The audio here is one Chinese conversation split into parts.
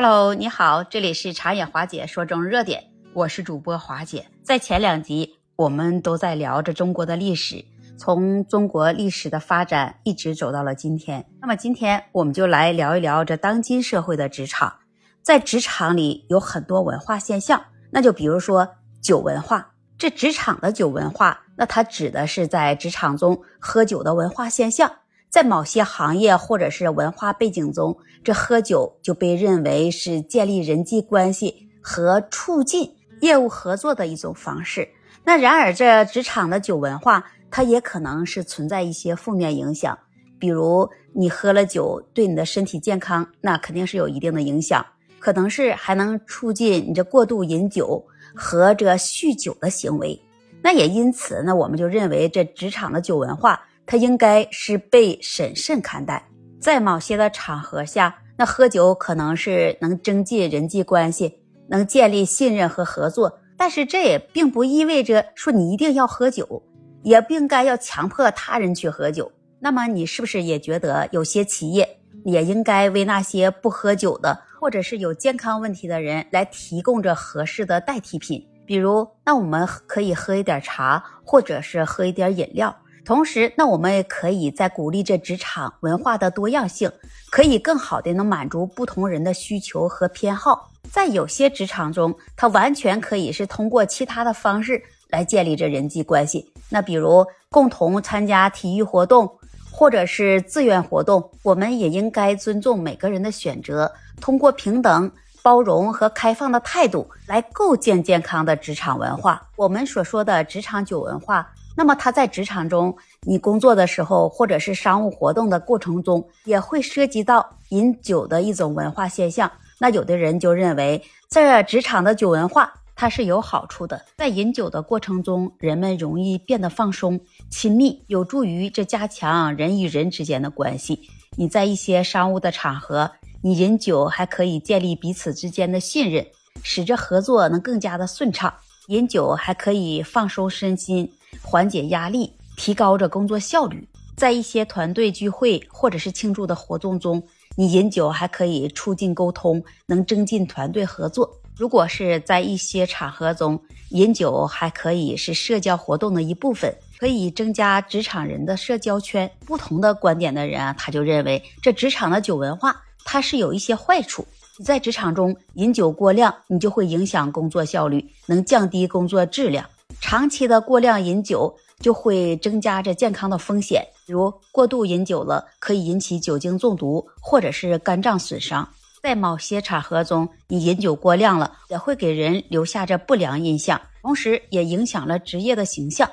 Hello，你好，这里是茶野华姐说中热点，我是主播华姐。在前两集，我们都在聊着中国的历史，从中国历史的发展一直走到了今天。那么今天我们就来聊一聊这当今社会的职场。在职场里有很多文化现象，那就比如说酒文化。这职场的酒文化，那它指的是在职场中喝酒的文化现象。在某些行业或者是文化背景中，这喝酒就被认为是建立人际关系和促进业务合作的一种方式。那然而，这职场的酒文化，它也可能是存在一些负面影响，比如你喝了酒对你的身体健康，那肯定是有一定的影响，可能是还能促进你这过度饮酒和这酗酒的行为。那也因此，呢我们就认为这职场的酒文化。它应该是被审慎看待，在某些的场合下，那喝酒可能是能增进人际关系，能建立信任和合作。但是这也并不意味着说你一定要喝酒，也不应该要强迫他人去喝酒。那么你是不是也觉得有些企业也应该为那些不喝酒的或者是有健康问题的人来提供着合适的代替品？比如，那我们可以喝一点茶，或者是喝一点饮料。同时，那我们也可以在鼓励这职场文化的多样性，可以更好的能满足不同人的需求和偏好。在有些职场中，它完全可以是通过其他的方式来建立这人际关系。那比如共同参加体育活动，或者是自愿活动，我们也应该尊重每个人的选择，通过平等、包容和开放的态度来构建健康的职场文化。我们所说的职场酒文化。那么他在职场中，你工作的时候，或者是商务活动的过程中，也会涉及到饮酒的一种文化现象。那有的人就认为，这职场的酒文化它是有好处的，在饮酒的过程中，人们容易变得放松、亲密，有助于这加强人与人之间的关系。你在一些商务的场合，你饮酒还可以建立彼此之间的信任，使这合作能更加的顺畅。饮酒还可以放松身心。缓解压力，提高着工作效率。在一些团队聚会或者是庆祝的活动中，你饮酒还可以促进沟通，能增进团队合作。如果是在一些场合中，饮酒还可以是社交活动的一部分，可以增加职场人的社交圈。不同的观点的人啊，他就认为这职场的酒文化它是有一些坏处。你在职场中饮酒过量，你就会影响工作效率，能降低工作质量。长期的过量饮酒就会增加着健康的风险，如过度饮酒了可以引起酒精中毒或者是肝脏损伤。在某些场合中，你饮酒过量了也会给人留下着不良印象，同时也影响了职业的形象。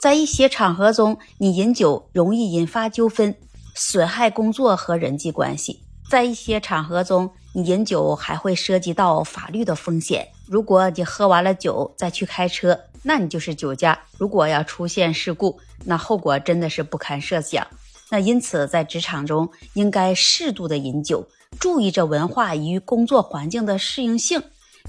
在一些场合中，你饮酒容易引发纠纷，损害工作和人际关系。在一些场合中，你饮酒还会涉及到法律的风险。如果你喝完了酒再去开车，那你就是酒驾。如果要出现事故，那后果真的是不堪设想。那因此，在职场中应该适度的饮酒，注意着文化与工作环境的适应性，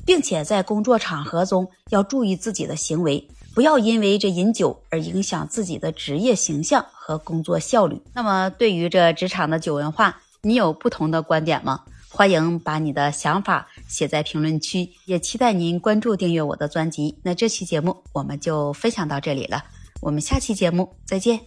并且在工作场合中要注意自己的行为，不要因为这饮酒而影响自己的职业形象和工作效率。那么，对于这职场的酒文化，你有不同的观点吗？欢迎把你的想法写在评论区，也期待您关注订阅我的专辑。那这期节目我们就分享到这里了，我们下期节目再见。